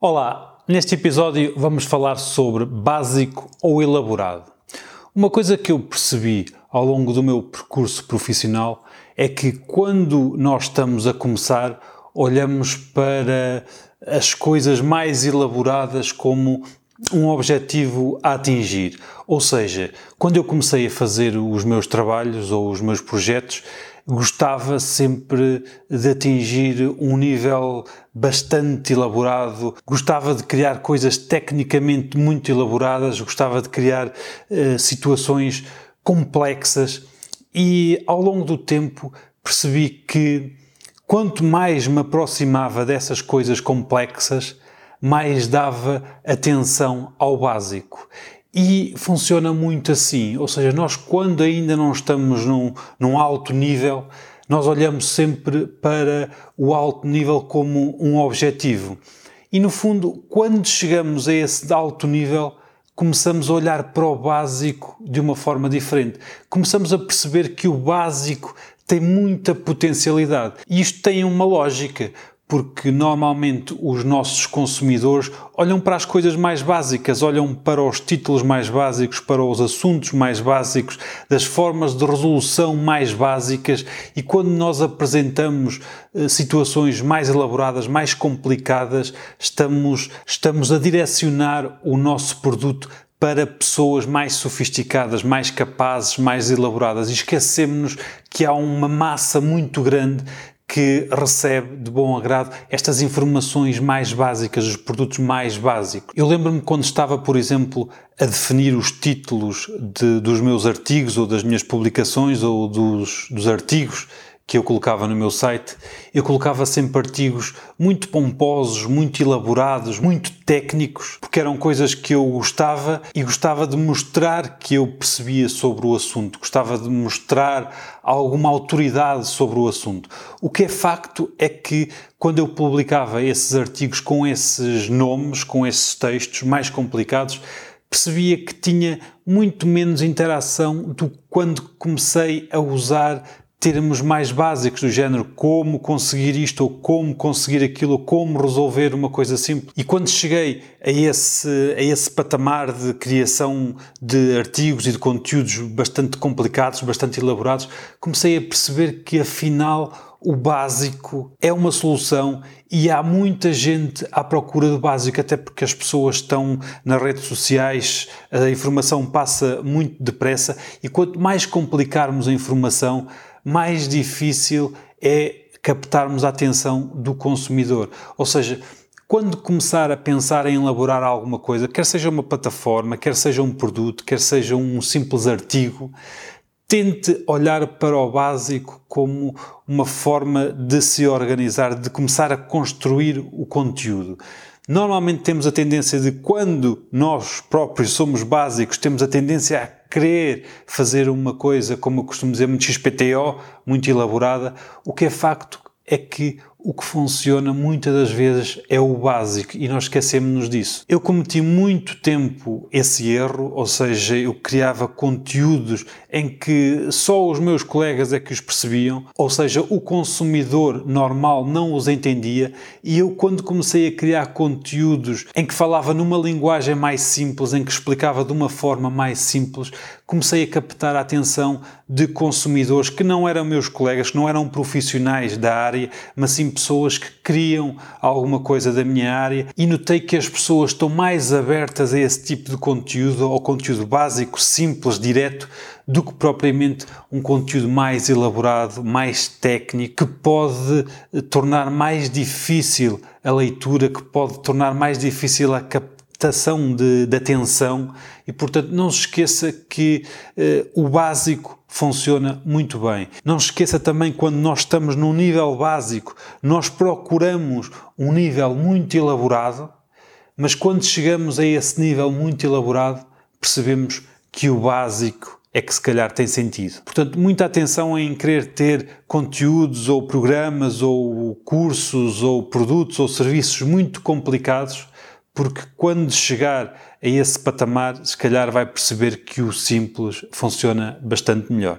Olá, neste episódio vamos falar sobre básico ou elaborado. Uma coisa que eu percebi ao longo do meu percurso profissional é que quando nós estamos a começar, olhamos para as coisas mais elaboradas como um objetivo a atingir. Ou seja, quando eu comecei a fazer os meus trabalhos ou os meus projetos, gostava sempre de atingir um nível bastante elaborado, gostava de criar coisas tecnicamente muito elaboradas, gostava de criar uh, situações complexas e ao longo do tempo percebi que quanto mais me aproximava dessas coisas complexas, mais dava atenção ao básico. E funciona muito assim, ou seja, nós quando ainda não estamos num, num alto nível, nós olhamos sempre para o alto nível como um objetivo. E no fundo, quando chegamos a esse alto nível, começamos a olhar para o básico de uma forma diferente. Começamos a perceber que o básico tem muita potencialidade. E isto tem uma lógica, porque normalmente os nossos consumidores olham para as coisas mais básicas, olham para os títulos mais básicos, para os assuntos mais básicos, das formas de resolução mais básicas e quando nós apresentamos eh, situações mais elaboradas, mais complicadas, estamos, estamos a direcionar o nosso produto para pessoas mais sofisticadas, mais capazes, mais elaboradas. E esquecemos-nos que há uma massa muito grande que recebe de bom agrado estas informações mais básicas, os produtos mais básicos. Eu lembro-me quando estava, por exemplo, a definir os títulos de, dos meus artigos ou das minhas publicações ou dos, dos artigos que eu colocava no meu site, eu colocava sempre artigos muito pomposos, muito elaborados, muito técnicos, porque eram coisas que eu gostava e gostava de mostrar que eu percebia sobre o assunto, gostava de mostrar alguma autoridade sobre o assunto. O que é facto é que quando eu publicava esses artigos com esses nomes, com esses textos mais complicados, percebia que tinha muito menos interação do que quando comecei a usar termos mais básicos do género como conseguir isto ou como conseguir aquilo ou como resolver uma coisa simples. E quando cheguei a esse, a esse patamar de criação de artigos e de conteúdos bastante complicados, bastante elaborados, comecei a perceber que afinal o básico é uma solução e há muita gente à procura do básico, até porque as pessoas estão nas redes sociais, a informação passa muito depressa e quanto mais complicarmos a informação, mais difícil é captarmos a atenção do consumidor. Ou seja, quando começar a pensar em elaborar alguma coisa, quer seja uma plataforma, quer seja um produto, quer seja um simples artigo, tente olhar para o básico como uma forma de se organizar, de começar a construir o conteúdo. Normalmente temos a tendência de, quando nós próprios somos básicos, temos a tendência a querer fazer uma coisa, como eu costumo dizer, muito XPTO, muito elaborada. O que é facto é que o que funciona muitas das vezes é o básico e nós esquecemos-nos disso. Eu cometi muito tempo esse erro, ou seja, eu criava conteúdos em que só os meus colegas é que os percebiam, ou seja, o consumidor normal não os entendia e eu quando comecei a criar conteúdos em que falava numa linguagem mais simples, em que explicava de uma forma mais simples, comecei a captar a atenção de consumidores que não eram meus colegas, que não eram profissionais da área, mas sim pessoas que queriam alguma coisa da minha área e notei que as pessoas estão mais abertas a esse tipo de conteúdo, ao conteúdo básico, simples, direto, do que propriamente um conteúdo mais elaborado, mais técnico, que pode eh, tornar mais difícil a leitura, que pode tornar mais difícil a captação de, de atenção. E, portanto, não se esqueça que eh, o básico funciona muito bem. Não se esqueça também quando nós estamos num nível básico, nós procuramos um nível muito elaborado, mas quando chegamos a esse nível muito elaborado, percebemos que o básico é que se calhar tem sentido. Portanto, muita atenção em querer ter conteúdos ou programas ou cursos ou produtos ou serviços muito complicados, porque quando chegar a esse patamar, se calhar vai perceber que o simples funciona bastante melhor.